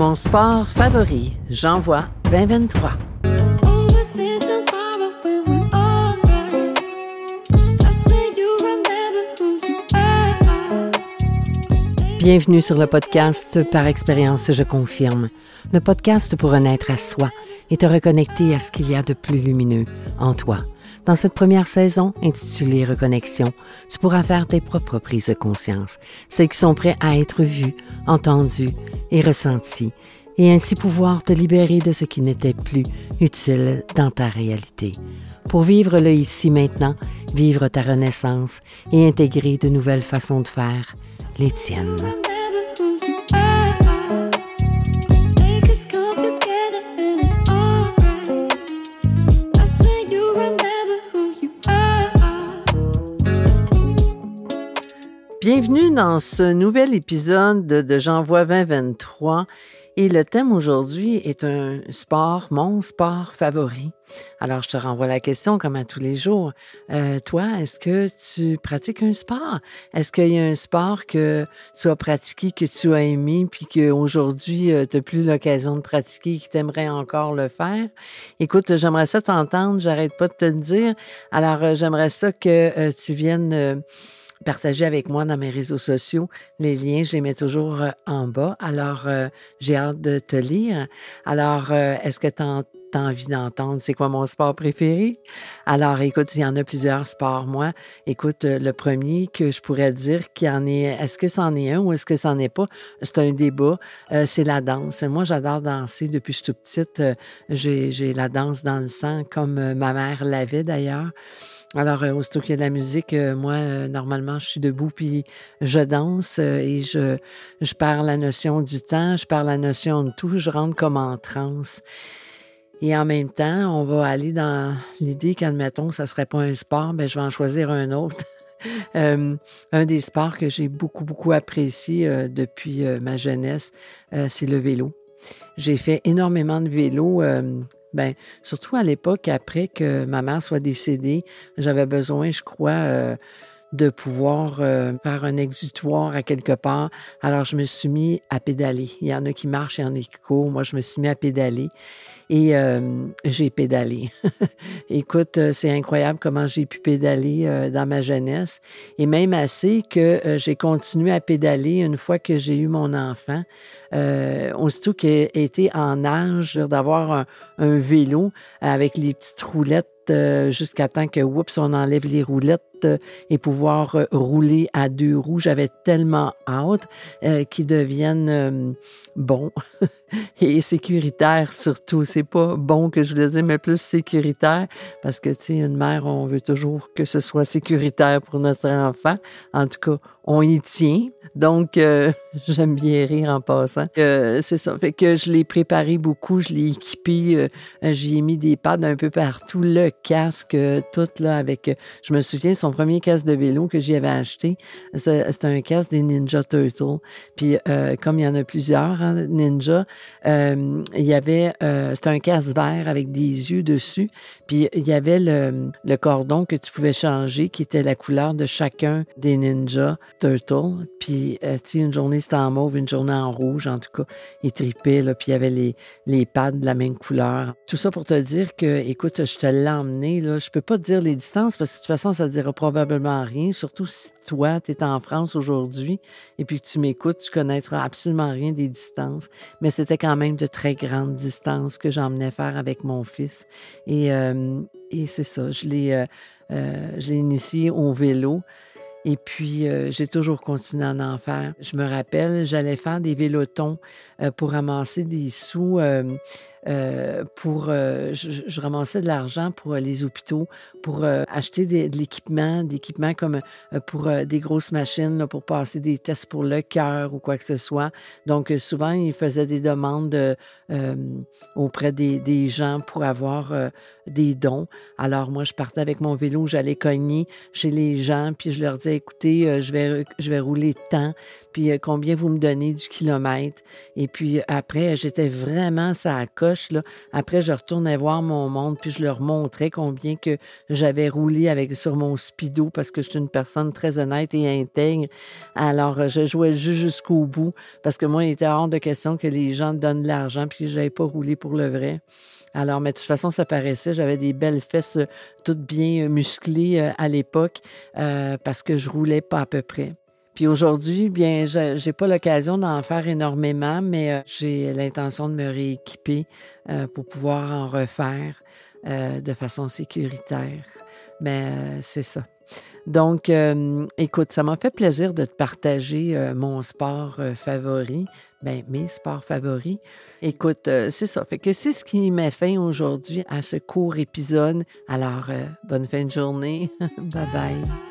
Mon sport favori, j'envoie 2023. Bienvenue sur le podcast Par expérience, je confirme. Le podcast pour renaître à soi et te reconnecter à ce qu'il y a de plus lumineux en toi. Dans cette première saison, intitulée Reconnexion, tu pourras faire tes propres prises de conscience, celles qui sont prêtes à être vues, entendues et ressenties, et ainsi pouvoir te libérer de ce qui n'était plus utile dans ta réalité. Pour vivre le ici maintenant, vivre ta renaissance et intégrer de nouvelles façons de faire, les tiennes. Bienvenue dans ce nouvel épisode de J'envoie 2023 et le thème aujourd'hui est un sport, mon sport favori. Alors je te renvoie la question comme à tous les jours. Euh, toi, est-ce que tu pratiques un sport? Est-ce qu'il y a un sport que tu as pratiqué, que tu as aimé, puis qu'aujourd'hui euh, tu n'as plus l'occasion de pratiquer, que tu aimerais encore le faire? Écoute, j'aimerais ça t'entendre, j'arrête pas de te le dire. Alors euh, j'aimerais ça que tu viennes partager avec moi dans mes réseaux sociaux. Les liens, je les mets toujours euh, en bas. Alors, euh, j'ai hâte de te lire. Alors, euh, est-ce que tu as envie d'entendre c'est quoi mon sport préféré? Alors, écoute, il y en a plusieurs sports. Moi, écoute, le premier que je pourrais dire qu'il en est, est-ce que c'en est un ou est-ce que c'en est pas? C'est un débat. c'est la danse. Moi, j'adore danser depuis que je suis toute petite. j'ai la danse dans le sang, comme ma mère l'avait d'ailleurs. Alors, euh, aussitôt qu'il y a de la musique, euh, moi, euh, normalement, je suis debout puis je danse et je, je perds la notion du temps, je perds la notion de tout, je rentre comme en transe. Et en même temps, on va aller dans l'idée qu'admettons, ça serait pas un sport, ben, je vais en choisir un autre. un des sports que j'ai beaucoup, beaucoup apprécié depuis ma jeunesse, c'est le vélo. J'ai fait énormément de vélo ben, surtout à l'époque, après que ma mère soit décédée, j'avais besoin, je crois, euh, de pouvoir euh, faire un exutoire à quelque part. Alors, je me suis mis à pédaler. Il y en a qui marchent, il y en a qui courent. Moi, je me suis mis à pédaler et euh, j'ai pédalé. Écoute, euh, c'est incroyable comment j'ai pu pédaler dans ma jeunesse et même assez que j'ai continué à pédaler une fois que j'ai eu mon enfant. aussitôt qu'il était en âge d'avoir un, vélo avec les petites roulettes jusqu'à temps que, oups, on enlève les roulettes euh, et pouvoir euh, rouler à deux roues. J'avais tellement hâte euh, qu'ils deviennent bons et sécuritaires surtout. Pas bon que je le dise, mais plus sécuritaire parce que, tu sais, une mère, on veut toujours que ce soit sécuritaire pour notre enfant. En tout cas, on y tient. Donc, j'aime bien rire en passant. c'est ça. Fait que je l'ai préparé beaucoup, je l'ai équipé, j'y ai mis des pads un peu partout, le casque, tout là avec. Je me souviens, son premier casque de vélo que j'y avais acheté, c'était un casque des Ninja Turtles. Puis euh, comme il y en a plusieurs, hein, Ninja, euh, il y avait, euh, c'était un casque vert avec des yeux dessus. Puis il y avait le, le, cordon que tu pouvais changer, qui était la couleur de chacun des Ninja Turtles. Puis tu une journée c'était en mauve, une journée en rouge. En tout cas, il tripait, là, puis il y avait les, les pads de la même couleur. Tout ça pour te dire que, écoute, je te l'ai emmené, là. Je peux pas te dire les distances parce que de toute façon, ça ne dira probablement rien, surtout si toi, tu es en France aujourd'hui et puis que tu m'écoutes, tu connaîtras absolument rien des distances. Mais c'était quand même de très grandes distances que j'emmenais faire avec mon fils. Et, euh, et c'est ça, je l'ai, euh, euh, initié au vélo. Et puis, j'ai toujours continué à en faire. Je me rappelle, j'allais faire des vélotons pour ramasser des sous euh, pour, euh, je, ramassais de l'argent pour euh, les hôpitaux, pour acheter de l'équipement, d'équipements comme pour des grosses machines, pour passer des tests pour le cœur ou quoi que ce soit. Donc, souvent, ils faisaient des demandes auprès des, gens pour avoir des dons. Alors, moi, je partais avec mon vélo, j'allais cogner chez les gens, puis je leur disais, écoutez, je, vais, je vais rouler tant, puis combien vous me donnez du kilomètre? Et puis après, j'étais vraiment ça Après, je retournais voir mon monde, puis je leur montrais combien que j'avais roulé avec sur mon speedo parce que je suis une personne très honnête et intègre. Alors, je jouais juste jusqu'au bout parce que moi, il était hors de question que les gens donnent de l'argent puis que je n'avais pas roulé pour le vrai. Alors, mais de toute façon, ça paraissait. J'avais des belles fesses euh, toutes bien euh, musclées euh, à l'époque parce que je roulais pas à peu près. Puis aujourd'hui, bien, je n'ai pas l'occasion d'en faire énormément, mais j'ai l'intention de me rééquiper pour pouvoir en refaire de façon sécuritaire. Mais c'est ça. Donc, euh, écoute, ça m'a fait plaisir de te partager euh, mon sport euh, favori, ben, mes sports favoris. Écoute, c'est ça. Fait que c'est ce qui m'a fait aujourd'hui à ce court épisode. Alors, bonne fin de journée. bye bye.